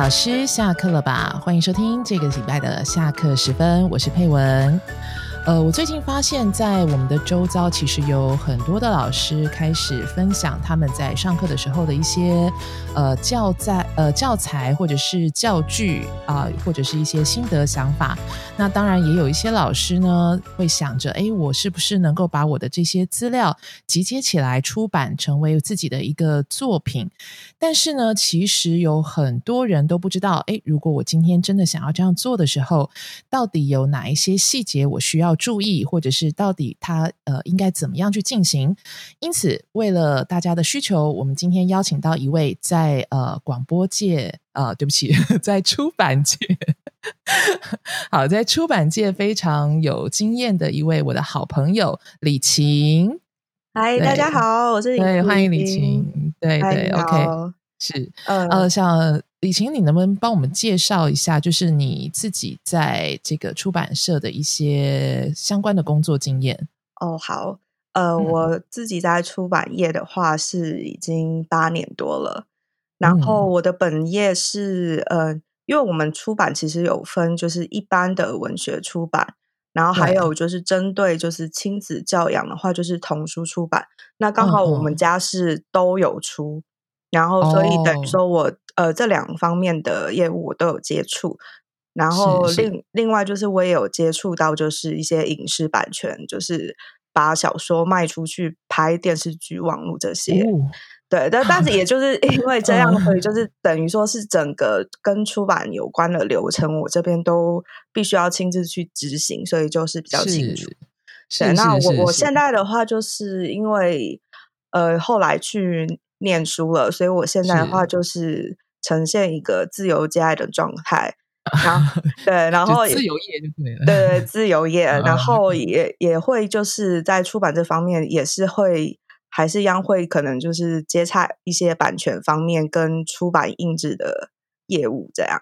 老师下课了吧？欢迎收听这个礼拜的下课时分，我是佩文。呃，我最近发现，在我们的周遭，其实有很多的老师开始分享他们在上课的时候的一些呃教在呃教材或者是教具啊，或者是一些心得想法。那当然也有一些老师呢，会想着，哎，我是不是能够把我的这些资料集结起来出版，成为自己的一个作品？但是呢，其实有很多人都不知道，哎，如果我今天真的想要这样做的时候，到底有哪一些细节我需要？注意，或者是到底它呃应该怎么样去进行？因此，为了大家的需求，我们今天邀请到一位在呃广播界呃，对不起，在出版界，好，在出版界非常有经验的一位我的好朋友李晴。嗨，大家好，我是李对，欢迎李晴。对对，OK，是呃，像。李晴，你能不能帮我们介绍一下，就是你自己在这个出版社的一些相关的工作经验？哦，好，呃，我自己在出版业的话是已经八年多了，然后我的本业是呃，因为我们出版其实有分，就是一般的文学出版，然后还有就是针对就是亲子教养的话，就是童书出版。那刚好我们家是都有出，然后所以等于说我。呃，这两方面的业务我都有接触，然后另另外就是我也有接触到，就是一些影视版权，就是把小说卖出去拍电视剧、网络这些。对，但但是也就是因为这样，所以就是等于说是整个跟出版有关的流程，我这边都必须要亲自去执行，所以就是比较清楚。是，那我我现在的话，就是因为呃后来去念书了，所以我现在的话就是。呈现一个自由接爱的状态，然后 对，然后自由业就对了，对自由业，然后也也会就是在出版这方面也是会还是一样会可能就是接洽一些版权方面跟出版印制的业务这样。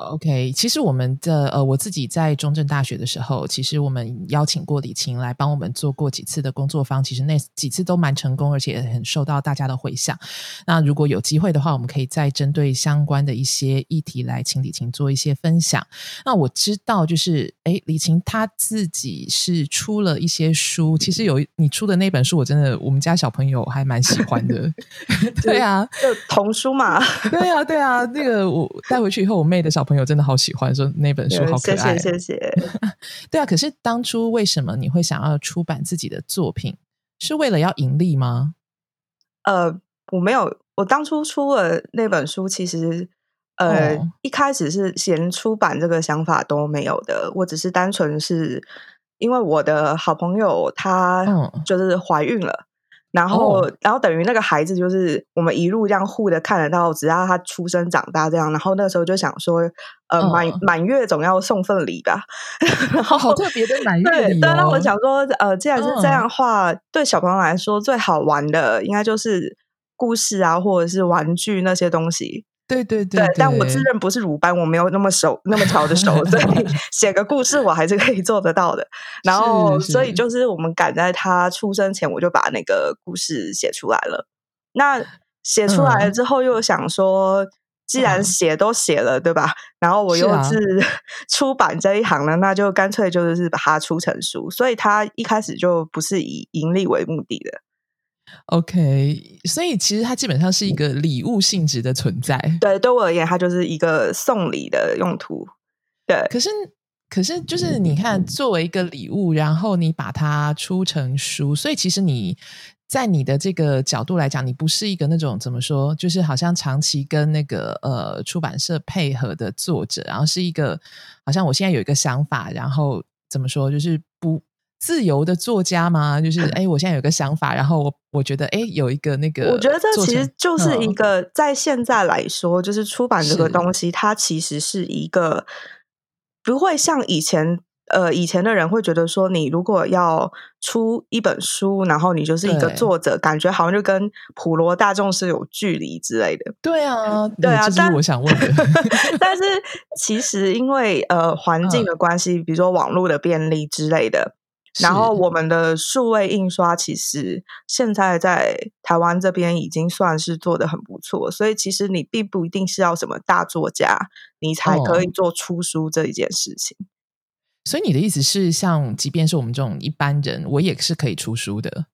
OK，其实我们的呃，我自己在中正大学的时候，其实我们邀请过李晴来帮我们做过几次的工作坊，其实那几次都蛮成功，而且很受到大家的回响。那如果有机会的话，我们可以再针对相关的一些议题来请李晴做一些分享。那我知道，就是哎，李晴她自己是出了一些书，其实有你出的那本书，我真的我们家小朋友还蛮喜欢的。对啊，就童书嘛。对啊，对啊，那个我带回去以后，我妹的小。朋友真的好喜欢说那本书好可爱，谢谢谢谢。对啊，可是当初为什么你会想要出版自己的作品？是为了要盈利吗？呃，我没有，我当初出了那本书，其实呃一开始是连出版这个想法都没有的，我只是单纯是因为我的好朋友她就是怀孕了。然后，然后等于那个孩子就是我们一路这样护的看得到，直到他出生长大这样。然后那时候就想说，呃，满满月总要送份礼吧。好特别的满月礼。对，那我想说，呃，既然是这样话，对小朋友来说最好玩的应该就是故事啊，或者是玩具那些东西。对对对，但我自认不是鲁班，我没有那么熟，那么巧的手，所 以写个故事我还是可以做得到的。然后，所以就是我们赶在他出生前，我就把那个故事写出来了。那写出来了之后，又想说，既然写都写了，对吧？然后我又是 出版这一行了，那就干脆就是把它出成书。所以，他一开始就不是以盈利为目的的。OK，所以其实它基本上是一个礼物性质的存在。对，对我而言，它就是一个送礼的用途。对，可是，可是，就是你看，作为一个礼物，然后你把它出成书，所以其实你在你的这个角度来讲，你不是一个那种怎么说，就是好像长期跟那个呃出版社配合的作者，然后是一个好像我现在有一个想法，然后怎么说，就是不。自由的作家吗？就是 哎，我现在有个想法，然后我我觉得哎，有一个那个，我觉得这其实就是一个在现在来说，就是出版这个东西，它其实是一个不会像以前呃以前的人会觉得说，你如果要出一本书，然后你就是一个作者，感觉好像就跟普罗大众是有距离之类的。对啊，对啊，这是我想问的。但是 其实因为呃环境的关系，比如说网络的便利之类的。然后我们的数位印刷其实现在在台湾这边已经算是做的很不错，所以其实你并不一定是要什么大作家，你才可以做出书这一件事情。所以你的意思是，像即便是我们这种一般人，我也是可以出书的。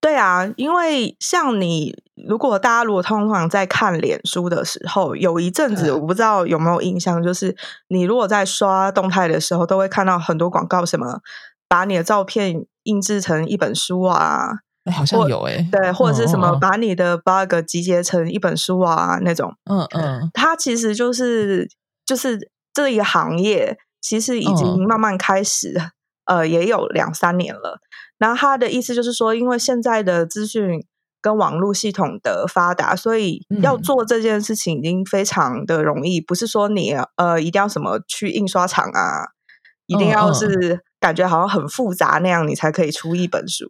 对啊，因为像你，如果大家如果通常在看脸书的时候，有一阵子我不知道有没有印象，就是你如果在刷动态的时候，都会看到很多广告，什么把你的照片印制成一本书啊，好像有哎，对，或者是什么把你的 bug 集结成一本书啊那种，嗯嗯，它其实就是就是这一个行业，其实已经慢慢开始，呃，也有两三年了。然后他的意思就是说，因为现在的资讯跟网络系统的发达，所以要做这件事情已经非常的容易。不是说你呃一定要什么去印刷厂啊，一定要是感觉好像很复杂那样，你才可以出一本书。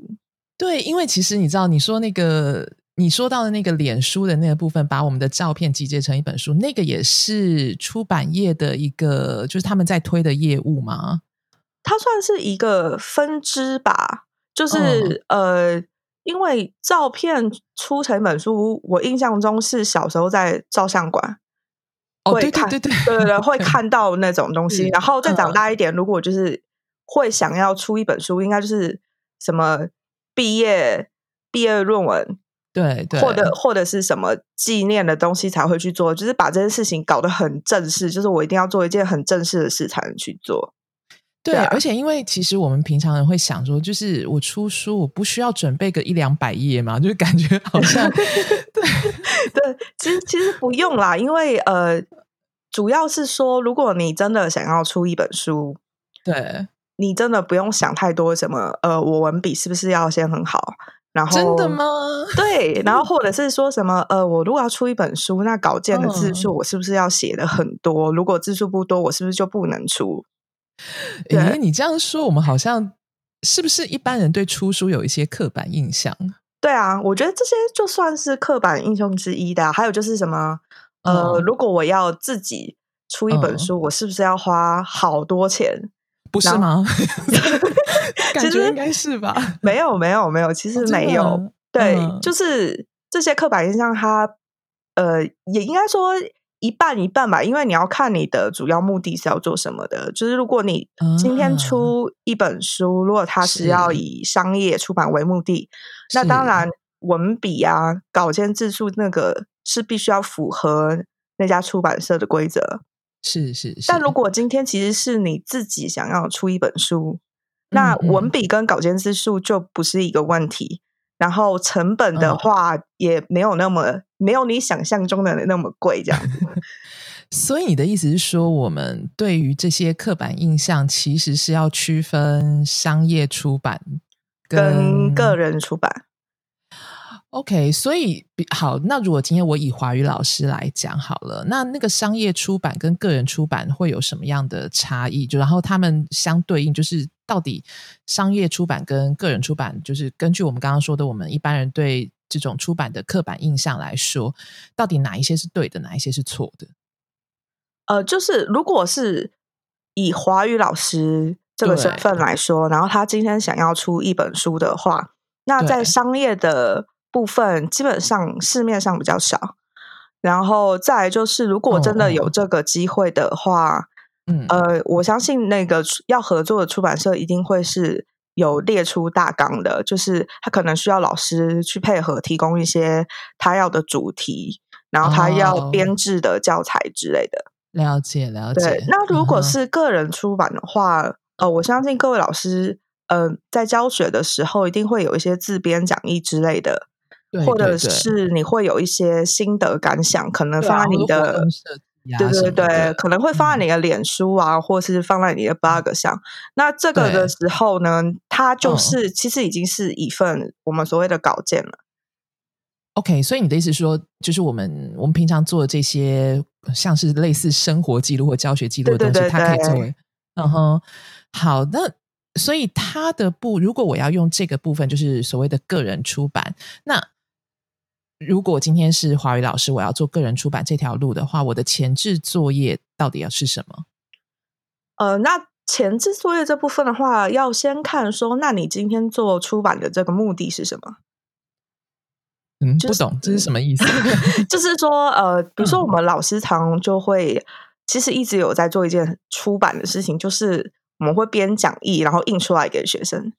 对，因为其实你知道，你说那个你说到的那个脸书的那个部分，把我们的照片集结成一本书，那个也是出版业的一个，就是他们在推的业务吗？它算是一个分支吧。就是呃，因为照片出成一本书，我印象中是小时候在照相馆会看，对对对对对，会 看到那种东西。然后再长大一点，如果就是会想要出一本书，应该就是什么毕业毕业论文，对对，或者或者是什么纪念的东西才会去做，就是把这件事情搞得很正式，就是我一定要做一件很正式的事才能去做。对，而且因为其实我们平常人会想说，就是我出书，我不需要准备个一两百页嘛，就是感觉好像 对对，其实其实不用啦，因为呃，主要是说，如果你真的想要出一本书，对你真的不用想太多，什么呃，我文笔是不是要先很好？然后真的吗？对，然后或者是说什么呃，我如果要出一本书，那稿件的字数我是不是要写的很多？如果字数不多，我是不是就不能出？哎，你这样说，我们好像是不是一般人对出书有一些刻板印象？对啊，我觉得这些就算是刻板印象之一的。还有就是什么，呃，如果我要自己出一本书，我是不是要花好多钱？不是吗？感觉应该是吧？没有，没有，没有，其实没有。对，就是这些刻板印象，它呃，也应该说。一半一半吧，因为你要看你的主要目的是要做什么的。就是如果你今天出一本书，如果它是要以商业出版为目的，那当然文笔啊、稿件字数那个是必须要符合那家出版社的规则。是是是。但如果今天其实是你自己想要出一本书，那文笔跟稿件字数就不是一个问题。然后成本的话也没有那么没有你想象中的那么贵，这样子。所以你的意思是说，我们对于这些刻板印象，其实是要区分商业出版跟个人出版。OK，所以好，那如果今天我以华语老师来讲好了，那那个商业出版跟个人出版会有什么样的差异？就然后他们相对应，就是到底商业出版跟个人出版，就是根据我们刚刚说的，我们一般人对这种出版的刻板印象来说，到底哪一些是对的，哪一些是错的？呃，就是如果是以华语老师这个身份来说，然后他今天想要出一本书的话，那在商业的。部分基本上市面上比较少，然后再就是，如果真的有这个机会的话，嗯呃，我相信那个要合作的出版社一定会是有列出大纲的，就是他可能需要老师去配合提供一些他要的主题，然后他要编制的教材之类的。了解了解。那如果是个人出版的话，呃，我相信各位老师呃在教学的时候一定会有一些自编讲义之类的。或者是你会有一些心得感想，可能放在你的对对对，可能会放在你的脸书啊，或是放在你的 blog 上。那这个的时候呢，它就是其实已经是一份我们所谓的稿件了。OK，所以你的意思说，就是我们我们平常做的这些，像是类似生活记录或教学记录的东西，它可以作为嗯哼。好，那所以它的部，如果我要用这个部分，就是所谓的个人出版，那。如果今天是华语老师，我要做个人出版这条路的话，我的前置作业到底要是什么？呃，那前置作业这部分的话，要先看说，那你今天做出版的这个目的是什么？嗯，不懂这是什么意思？就是说，呃，比如说我们老师常就会，其实一直有在做一件出版的事情，就是我们会编讲义，然后印出来给学生。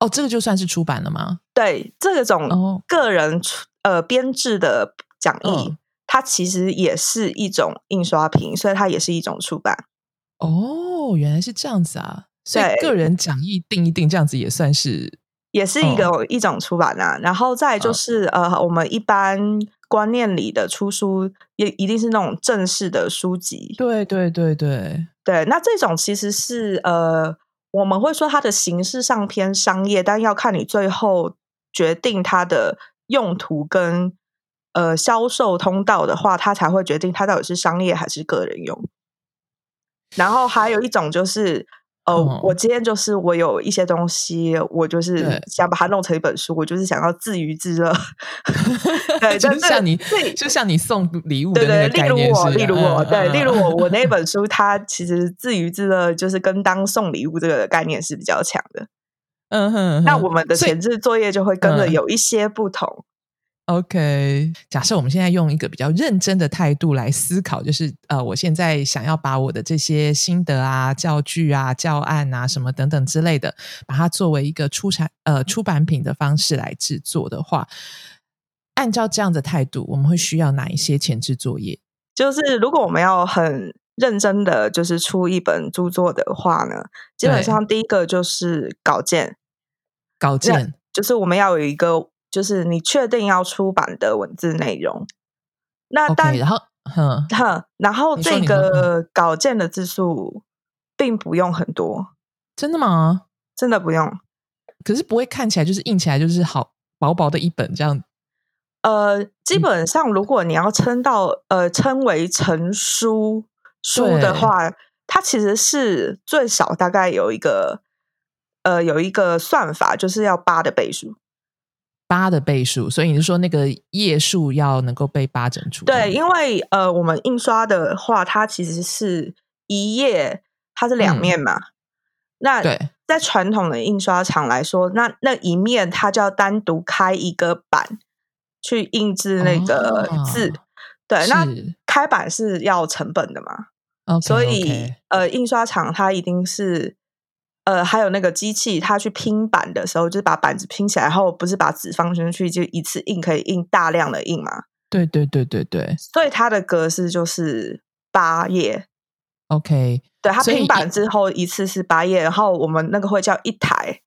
哦，这个就算是出版了吗？对，这种个人出呃编制的讲义，它其实也是一种印刷品，所以它也是一种出版。哦，原来是这样子啊！所以个人讲义定一定，这样子也算是。也是一个一种出版啊，然后再就是呃，我们一般观念里的出书也一定是那种正式的书籍。对对对对对，那这种其实是呃，我们会说它的形式上偏商业，但要看你最后决定它的用途跟呃销售通道的话，它才会决定它到底是商业还是个人用。然后还有一种就是。哦，我今天就是我有一些东西，我就是想把它弄成一本书，我就是想要自娱自乐。对，就像你，就像你送礼物的那个例如我，例如我，对，例如我，我那本书，它其实自娱自乐，就是跟当送礼物这个概念是比较强的。嗯哼，那我们的前置作业就会跟着有一些不同。OK，假设我们现在用一个比较认真的态度来思考，就是呃，我现在想要把我的这些心得啊、教具啊、教案啊什么等等之类的，把它作为一个出产呃出版品的方式来制作的话，按照这样的态度，我们会需要哪一些前置作业？就是如果我们要很认真的就是出一本著作的话呢，基本上第一个就是稿件，稿件就是我们要有一个。就是你确定要出版的文字内容，那但然后，哼哼，然后这个稿件的字数并不用很多，真的吗？真的不用，可是不会看起来就是印起来就是好薄薄的一本这样。呃，基本上如果你要称到呃称为成书书的话，它其实是最少大概有一个呃有一个算法，就是要八的倍数。八的倍数，所以你是说那个页数要能够被八整出？对，因为呃，我们印刷的话，它其实是一页，它是两面嘛。那对在传统的印刷厂来说，那那一面它就要单独开一个版去印制那个字。对，那开版是要成本的嘛？所以呃，印刷厂它一定是。呃，还有那个机器，它去拼板的时候，就是把板子拼起来后，不是把纸放进去就一次印可以印大量的印嘛？对对对对对。所以它的格式就是八页。OK，对，它拼板之后一次是八页，然后我们那个会叫一台。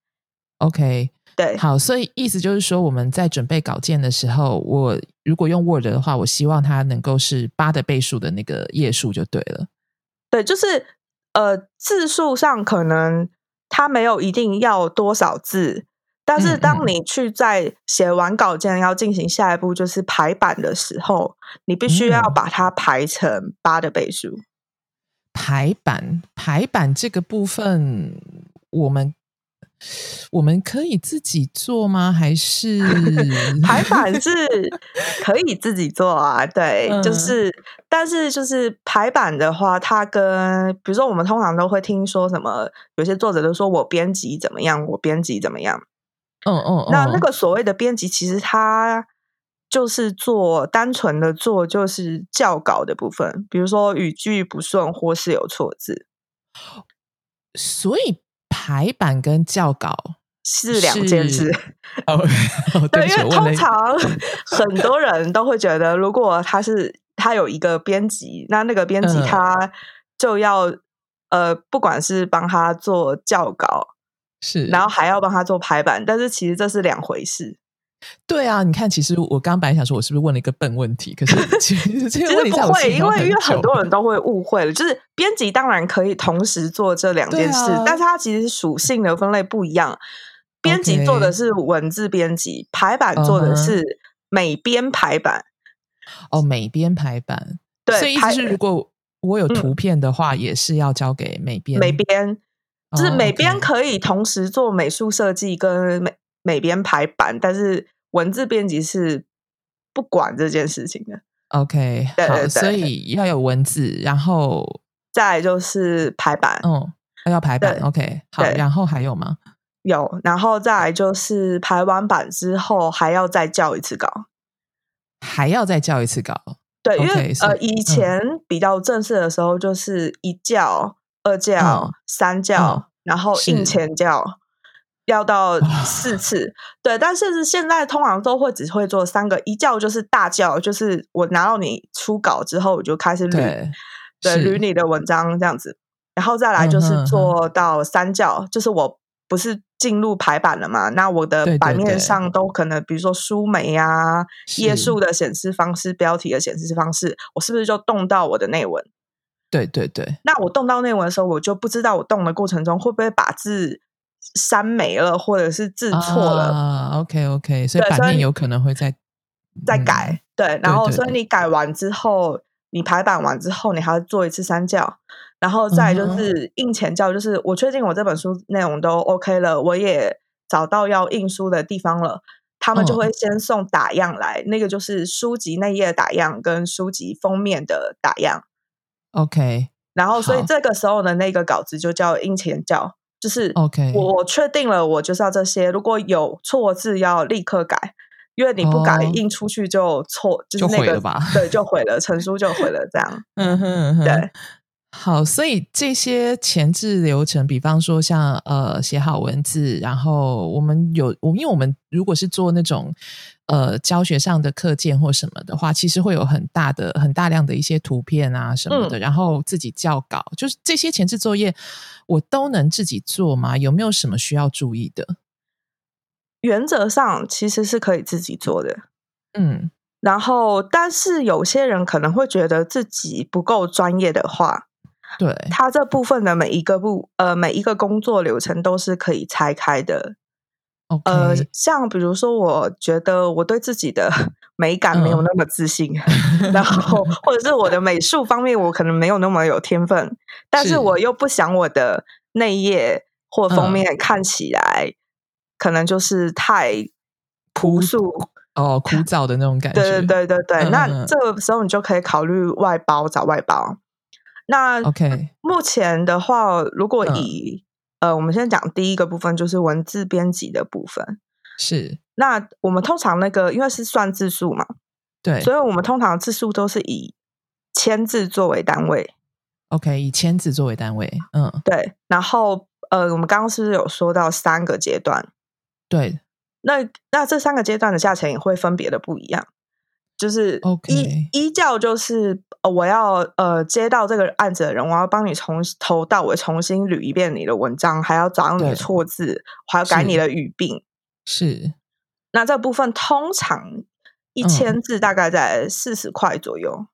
OK，对，好，所以意思就是说，我们在准备稿件的时候，我如果用 Word 的话，我希望它能够是八的倍数的那个页数就对了。对，就是呃字数上可能。它没有一定要多少字，但是当你去在写完稿件要进行下一步就是排版的时候，你必须要把它排成八的倍数。排版排版这个部分，我们。我们可以自己做吗？还是 排版是可以自己做啊？对，就是，但是就是排版的话，它跟比如说我们通常都会听说什么，有些作者都说我编辑怎么样，我编辑怎么样。嗯嗯，那那个所谓的编辑，其实它就是做单纯的做，就是校稿的部分，比如说语句不顺或是有错字，所以。排版跟校稿是两件事。哦对，因为通常 很多人都会觉得，如果他是他有一个编辑，那那个编辑他就要呃，不管是帮他做校稿，是，然后还要帮他做排版，但是其实这是两回事。对啊，你看，其实我刚本来想说，我是不是问了一个笨问题？可是 其实不会，因为因为很多人都会误会了。就是编辑当然可以同时做这两件事，但是它其实属性的分类不一样。编辑做的是文字编辑，排版做的是美编排版。哦，美编排版，对，所以意思是，如果我有图片的话，也是要交给美编。美编就是美编可以同时做美术设计跟美美编排版，但是。文字编辑是不管这件事情的。OK，好，所以要有文字，然后再就是排版。嗯，要排版，OK，好，然后还有吗？有，然后再来就是排完版之后还要再校一次稿。还要再校一次稿？对，因为呃，以前比较正式的时候，就是一教、二教、嗯三教，然后印前教，要到四次。对，但甚至现在通常都会只会做三个，一教就是大教，就是我拿到你初稿之后，我就开始捋，对，捋你的文章这样子，然后再来就是做到三教，就是我不是进入排版了嘛？那我的版面上都可能，比如说书眉啊、页是数的显示方式、标题的显示方式，我是不是就动到我的内文？对对对，那我动到内文的时候，我就不知道我动的过程中会不会把字删没了，或者是字错了。啊，OK OK，所以版面有可能会再再嗯改，对，然后所以你改完之后，你排版完之后，你还要做一次删校，然后再就是印前校，就是我确定我这本书内容都 OK 了，我也找到要印书的地方了。他们就嗯会先送打样来，那个就是书籍内页打样跟书籍封面的打样。OK 然后，所以这个时候的那个稿子就叫印前校，就是哦 OK 我我确定了，我就是要这些。如果有错字，要立刻改，因为你不改，哦印出去就错，就就是那个毁了吧 对，就毁了，成书就毁了，这样。嗯哼嗯哼，对。好，所以这些前置流程，比方说像呃写好文字，然后我们有我，因为我们如果是做那种呃教学上的课件或什么的话，其实会有很大的很大量的一些图片啊什么的，然后自己校稿，就是这些前置作业我都能自己做吗？有没有什么需要注意的？原则上其实是可以自己做的，嗯，然后但是有些人可能会觉得自己不够专业的话，对，他这部分的每一个步呃每一个工作流程都是可以拆开的。呃，像比如说，我觉得我对自己的 美感没有嗯那么自信，然后或者是我的美术方面我可能没有那么有天分，但是是。我又不想我的内页或封嗯。面看起来可能就是太朴素。哦，枯燥的那种感觉，对对。对对对，那这个时候你就可以考虑外包，找外包。那 OK，目前的话，如果嗯。以、呃，我们先讲第一个部分，就是文字编辑的部分。是那我们通常那个因为是算字数嘛，对所以我们通常字数都是以千字作为单位。OK，以千字作为单位，嗯，对，然后呃，我们刚刚是不是有说到三个阶段？对，那那这三个阶段的价钱也会分别的不一样。就是一 OK 一教就是呃，我要呃接到这个案子的人，我要帮你从头到尾重新捋一遍你的文章，还要找你的错字，还要改你的语病。是那这部分通常一嗯千字大概在四十块左右。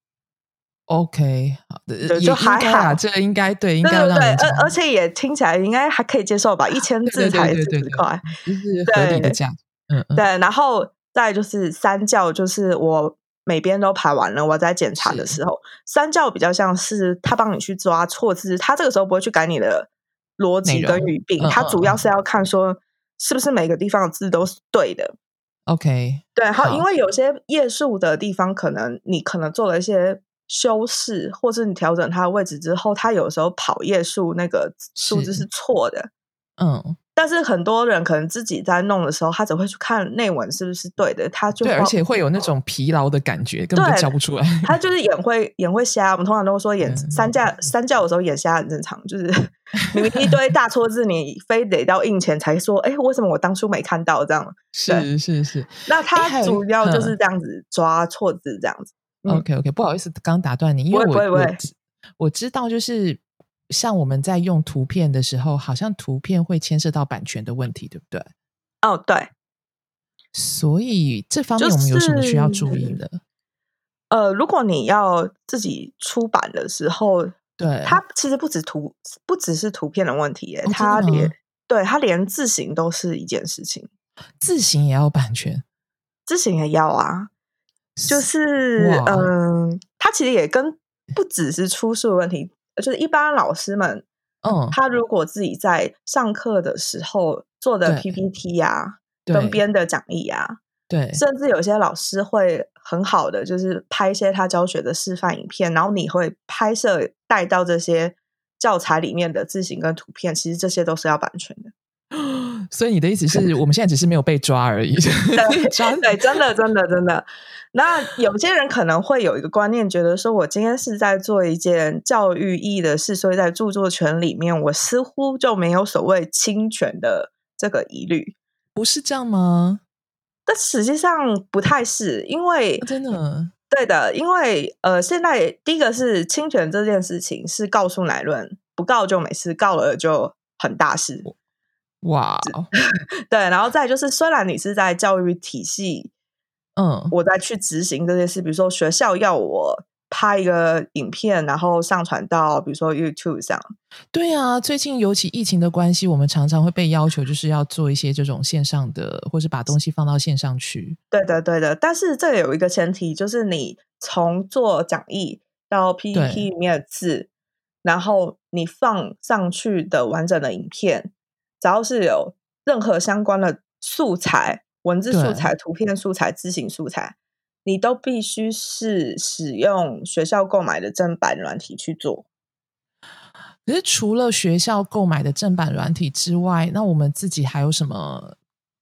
OK，好的，就还好这应该对，应该对而而且也听起来应该还可以接受吧，一千字才四十块。就是合理的对对，然后再就是三教，就是我每边都排完了，我在检查的时候，三教比较像是他帮你去抓错字，他这个时候不会去改你的逻辑跟语病，他主要是要看说是不是每个地方的字都是对的。OK，对，好因为有些页数的地方，可能你可能做了一些修饰，或是你调整它的位置之后，它有时候跑页数那个数字是是错的。嗯，但是很多人可能自己在弄的时候，他只会去看内文是不是对的，他就对，而且会有那种疲劳的感觉，根本就对叫不出来。他就是眼会眼会瞎。我们通常都会说眼嗯三教三教的时候眼瞎很正常，就是 明明一堆大错字，你非得到印前才说，哎，为什么我当初没看到这样？是是是那他主要就嗯是这样子抓错字，这样子。嗯，OK OK，不好意思，刚打断你，因为我我知道，就是像我们在用图片的时候，好像图片会牵涉到版权的问题，对不对？哦，对，所以这方面就我们有什么需要注意的？呃，如果你要自己出版的时候，对，它其实不止图，不只是图片的问题它连对它连字形都是一件事情，字形也要版权，字形也要啊。就是哇嗯，它其实也跟不只是出书的问题，就是一般老师们，嗯，他如果自己在上课的时候做的 PPT 呀、啊跟编的讲义啊，对。甚至有些老师会很好的，就是拍一些他教学的示范影片，然后你会拍摄带到这些教材里面的字形跟图片，其实这些都是要版权的。所以你的意思是我们现在只是没有被抓而已？抓对，真的，真的，真的。那有些人可能会有一个观念，觉得说我今天是在做一件教育意义的事，所以在著作权里面，我似乎就没有所谓侵权的这个疑虑，不是这样吗？但实际上不太是，因为真的对的，因为呃，现在第一个是侵权这件事情是告诉乃论，不告就没事，告了就很大事。哇，对，然后再就是，虽然你是在教育体系，嗯，我在去执行这件事，比如说学校要我拍一个影片，然后上传到比如说 YouTube 上。对啊，最近尤其疫情的关系，我们常常会被要求就是要做一些这种线上的，或是把东西放到线上去。对的，对的。但是这有一个前提，就是你从做讲义到 PPT 里面的字，然后你放上去的完整的影片。只要是有任何相关的素材、文字素材、图片素材、字形素材，你都必须是使用学校购买的正版软体去做。可是除了学校购买的正版软体之外，那我们自己还有什么？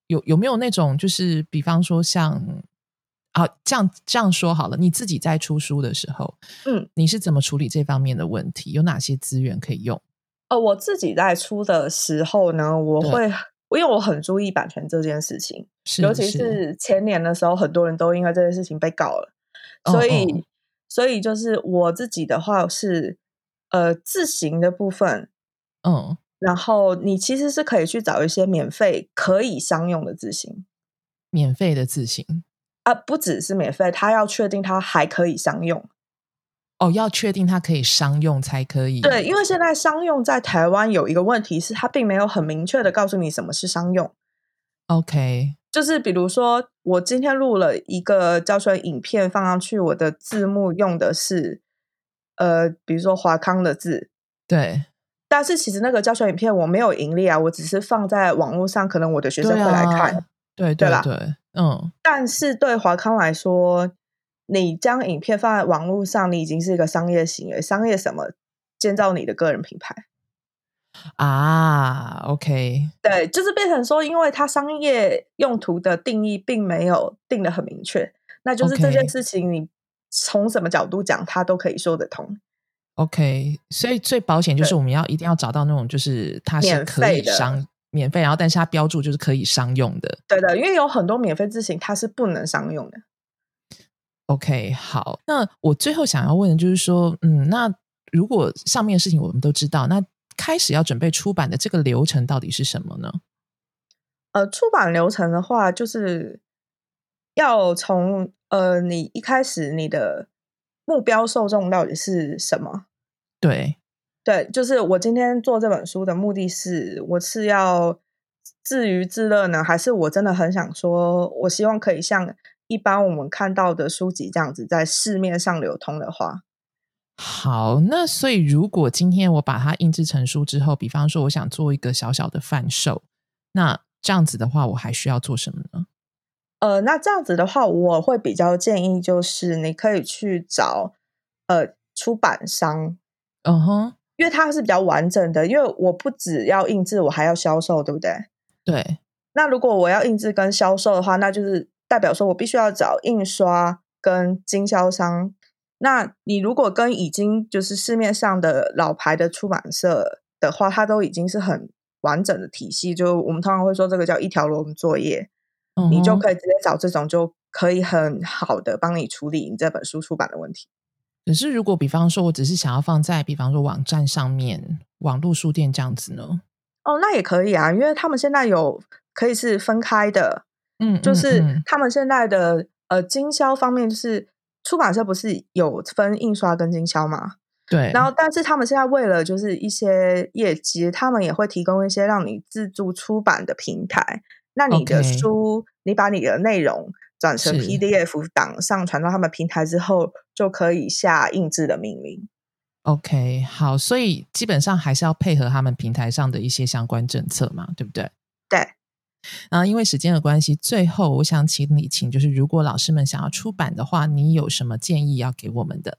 有有没有那种，就是比方说像，啊这样这样说好了，你自己在出书的时候，嗯，你是怎么处理这方面的问题？有哪些资源可以用？呃，我自己在出的时候呢，我会因为我很注意版权这件事情，尤其是。前年的时候，很多人都因为这件事情被告了，所以，所以就是我自己的话是，呃，字形的部分，嗯，然后你其实是可以去找一些免费可以商用的字形，免费的字形啊，不只是免费，他要确定他还可以商用。哦，要确定它可以商用才可以。对，因为现在商用在台湾有一个问题是，它并没有很明确的告诉你什么是商用。OK，就是比如说，我今天录了一个教学影片放上去，我的字幕用的是呃，比如说华康的字。对。但是其实那个教学影片我没有盈利啊，我只是放在网络上，可能我的学生会来看。对对对，嗯。但是对华康来说。你将影片放在网络上，你已经是一个商业行为。商业什么？建造你的个人品牌啊？OK，对，就是变成说，因为它商业用途的定义并没有定的很明确，那就是这件事情，你从什么角度讲，它都可以说得通。OK，所以最保险就是我们要一定要找到那种，就是它是可以商免费，然后但是它标注就是可以商用的。对的，因为有很多免费字型它是不能商用的。OK，好，那我最后想要问的就是说，嗯，那如果上面的事情我们都知道，那开始要准备出版的这个流程到底是什么呢？呃，出版流程的话，就是要从呃，你一开始你的目标受众到底是什么？对，对，就是我今天做这本书的目的是，我是要自娱自乐呢，还是我真的很想说，我希望可以像。一般我们看到的书籍这样子在市面上流通的话，好，那所以如果今天我把它印制成书之后，比方说我想做一个小小的贩售，那这样子的话，我还需要做什么呢？呃，那这样子的话，我会比较建议就是你可以去找呃出版商，嗯哼，因为它是比较完整的，因为我不只要印制，我还要销售，对不对？对。那如果我要印制跟销售的话，那就是。代表说，我必须要找印刷跟经销商。那你如果跟已经就是市面上的老牌的出版社的话，它都已经是很完整的体系。就我们通常会说，这个叫一条龙作业，你就可以直接找这种，就可以很好的帮你处理你这本书出版的问题。可是，如果比方说，我只是想要放在比方说网站上面、网络书店这样子呢？哦，那也可以啊，因为他们现在有可以是分开的。嗯，就是他们现在的呃经销方面，就是出版社不是有分印刷跟经销嘛？对。然后，但是他们现在为了就是一些业绩，他们也会提供一些让你自助出版的平台。那你的书，你把你的内容转成 PDF 档上传到他们平台之后，就可以下印制的命令。OK，好，所以基本上还是要配合他们平台上的一些相关政策嘛，对不对？对。然后，因为时间的关系，最后我想请你，请就是，如果老师们想要出版的话，你有什么建议要给我们的？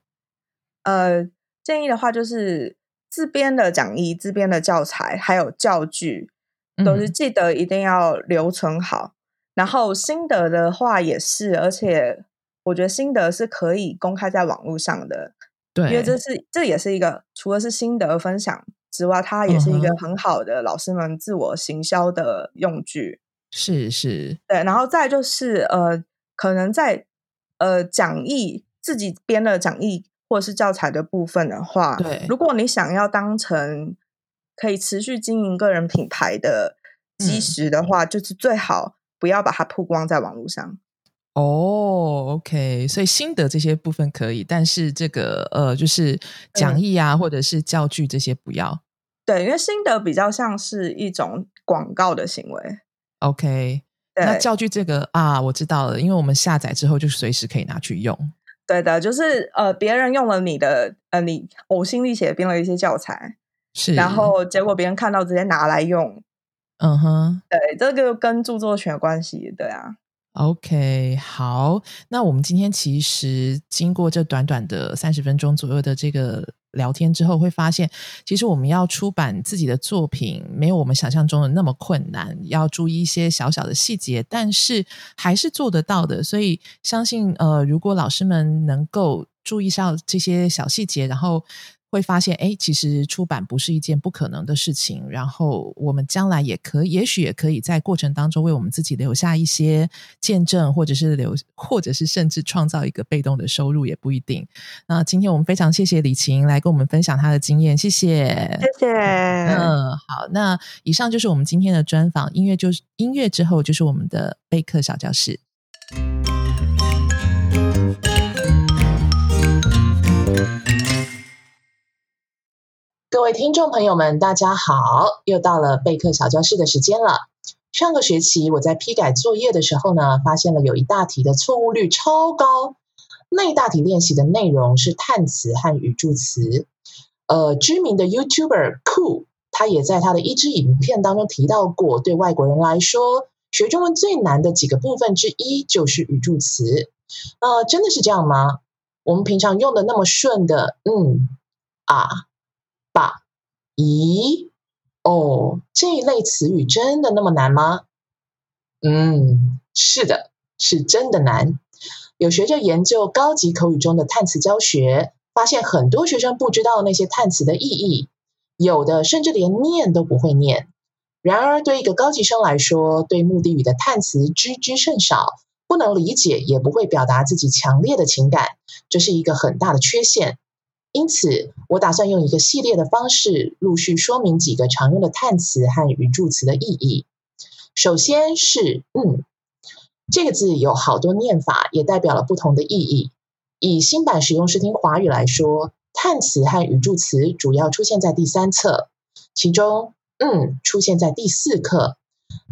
呃，建议的话就是，自编的讲义、自编的教材还有教具，都是记得一定要留存好。然后心得的话也是，而且我觉得心得是可以公开在网络上的，对，因为这是这也是一个除了是心得分享之外，它也是一个很好的老师们自我行销的用具。是是，对，然后再就是呃，可能在呃讲义自己编的讲义或者是教材的部分的话，对，如果你想要当成可以持续经营个人品牌的基石的话，就是最好不要把它曝光在网络上。哦，OK，所以心得这些部分可以，但是这个呃，就是讲义啊，或者是教具这些不要。对，因为心得比较像是一种广告的行为。OK，那教具这个啊，我知道了，因为我们下载之后就随时可以拿去用。对的，就是呃，别人用了你的呃，你呕心沥血编了一些教材，是，然后结果别人看到直接拿来用。嗯哼，对，这个跟著作权关系，对啊。OK，好，那我们今天其实经过这短短的三十分钟左右的这个聊天之后，会发现，其实我们要出版自己的作品，没有我们想象中的那么困难，要注意一些小小的细节，但是还是做得到的。所以，相信呃，如果老师们能够注意上这些小细节，然后。会发现，哎，其实出版不是一件不可能的事情。然后我们将来也可，也许也可以在过程当中为我们自己留下一些见证，或者是留，或者是甚至创造一个被动的收入，也不一定。那今天我们非常谢谢李晴来跟我们分享她的经验，谢谢，谢谢。嗯，好，那以上就是我们今天的专访。音乐就是音乐之后就是我们的备课小教室。各位听众朋友们，大家好！又到了备课小教室的时间了。上个学期我在批改作业的时候呢，发现了有一大题的错误率超高。那大题练习的内容是叹词和语助词。呃，知名的 YouTuber Cool，他也在他的一支影片当中提到过，对外国人来说，学中文最难的几个部分之一就是语助词。呃，真的是这样吗？我们平常用的那么顺的，嗯啊。吧？咦？哦，这一类词语真的那么难吗？嗯，是的，是真的难。有学者研究高级口语中的叹词教学，发现很多学生不知道那些叹词的意义，有的甚至连念都不会念。然而，对一个高级生来说，对目的语的叹词知之甚少，不能理解，也不会表达自己强烈的情感，这是一个很大的缺陷。因此，我打算用一个系列的方式，陆续说明几个常用的叹词和语助词的意义。首先是“嗯”这个字有好多念法，也代表了不同的意义。以新版使用视听华语来说，叹词和语助词主要出现在第三册，其中“嗯”出现在第四课。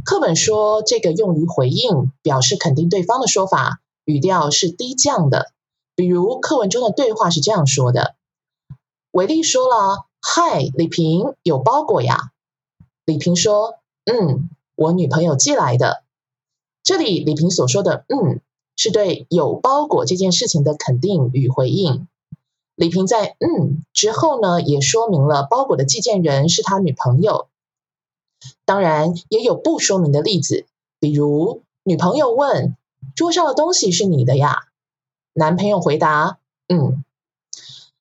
课本说这个用于回应、表示肯定对方的说法，语调是低降的。比如课文中的对话是这样说的。伟丽说了：“嗨，李平，有包裹呀。”李平说：“嗯，我女朋友寄来的。”这里李平所说的“嗯”是对有包裹这件事情的肯定与回应。李平在“嗯”之后呢，也说明了包裹的寄件人是他女朋友。当然，也有不说明的例子，比如女朋友问：“桌上的东西是你的呀？”男朋友回答：“嗯。”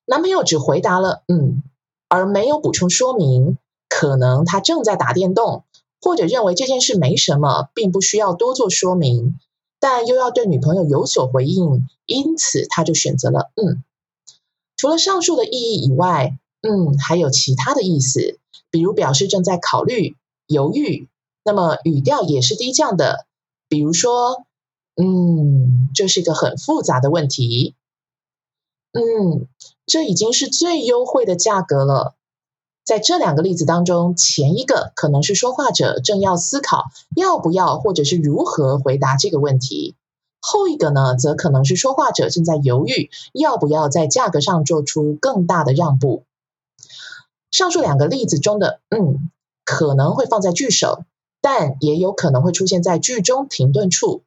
男朋友只回答了“嗯”，而没有补充说明，可能他正在打电动，或者认为这件事没什么，并不需要多做说明，但又要对女朋友有所回应，因此他就选择了“嗯”。除了上述的意义以外，“嗯”还有其他的意思，比如表示正在考虑、犹豫。那么语调也是低降的，比如说：“嗯，这是一个很复杂的问题。”嗯。这已经是最优惠的价格了。在这两个例子当中，前一个可能是说话者正要思考要不要或者是如何回答这个问题，后一个呢，则可能是说话者正在犹豫要不要在价格上做出更大的让步。上述两个例子中的“嗯”可能会放在句首，但也有可能会出现在句中停顿处。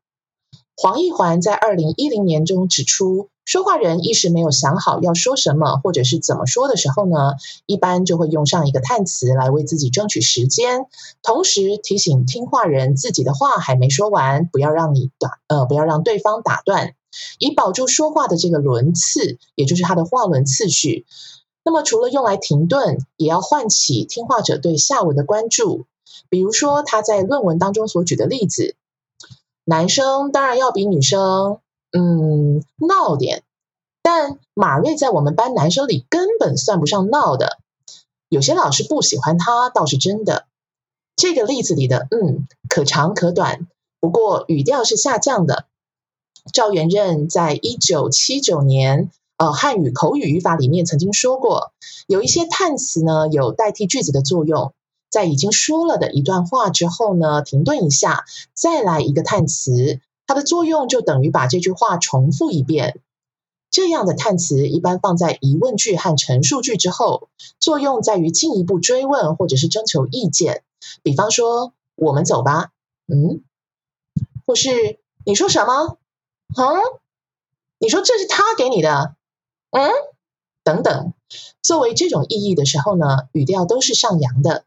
黄奕环在二零一零年中指出。说话人一时没有想好要说什么，或者是怎么说的时候呢，一般就会用上一个叹词来为自己争取时间，同时提醒听话人自己的话还没说完，不要让你打呃，不要让对方打断，以保住说话的这个轮次，也就是他的话轮次序。那么除了用来停顿，也要唤起听话者对下文的关注。比如说他在论文当中所举的例子，男生当然要比女生。嗯，闹点，但马瑞在我们班男生里根本算不上闹的。有些老师不喜欢他倒是真的。这个例子里的“嗯”可长可短，不过语调是下降的。赵元任在一九七九年呃汉语口语语法里面曾经说过，有一些叹词呢有代替句子的作用，在已经说了的一段话之后呢，停顿一下，再来一个叹词。它的作用就等于把这句话重复一遍。这样的叹词一般放在疑问句和陈述句之后，作用在于进一步追问或者是征求意见。比方说：“我们走吧。”嗯，或是你说什么？嗯，你说这是他给你的？嗯，等等。作为这种意义的时候呢，语调都是上扬的。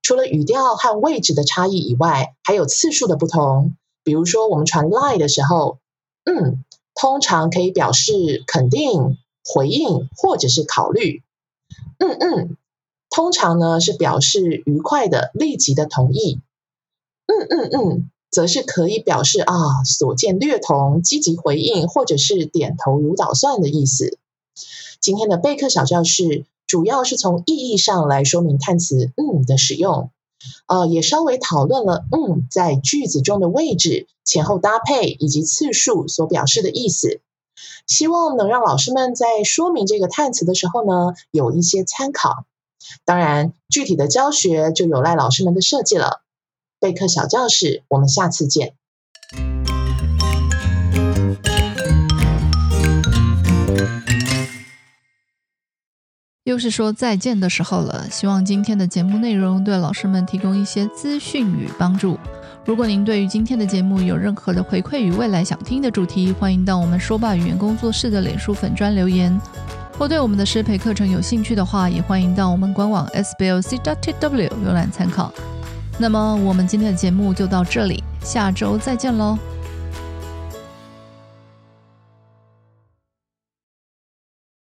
除了语调和位置的差异以外，还有次数的不同。比如说，我们传 lie 的时候，嗯，通常可以表示肯定、回应或者是考虑。嗯嗯，通常呢是表示愉快的、立即的同意。嗯嗯嗯，则是可以表示啊所见略同、积极回应或者是点头如捣蒜的意思。今天的备课小教室主要是从意义上来说明叹词“嗯”的使用。呃，也稍微讨论了，嗯，在句子中的位置、前后搭配以及次数所表示的意思，希望能让老师们在说明这个叹词的时候呢，有一些参考。当然，具体的教学就有赖老师们的设计了。备课小教室，我们下次见。又是说再见的时候了，希望今天的节目内容对老师们提供一些资讯与帮助。如果您对于今天的节目有任何的回馈与未来想听的主题，欢迎到我们说吧语言工作室的脸书粉专留言。或对我们的师培课程有兴趣的话，也欢迎到我们官网 sblc.tw 浏览参考。那么我们今天的节目就到这里，下周再见喽。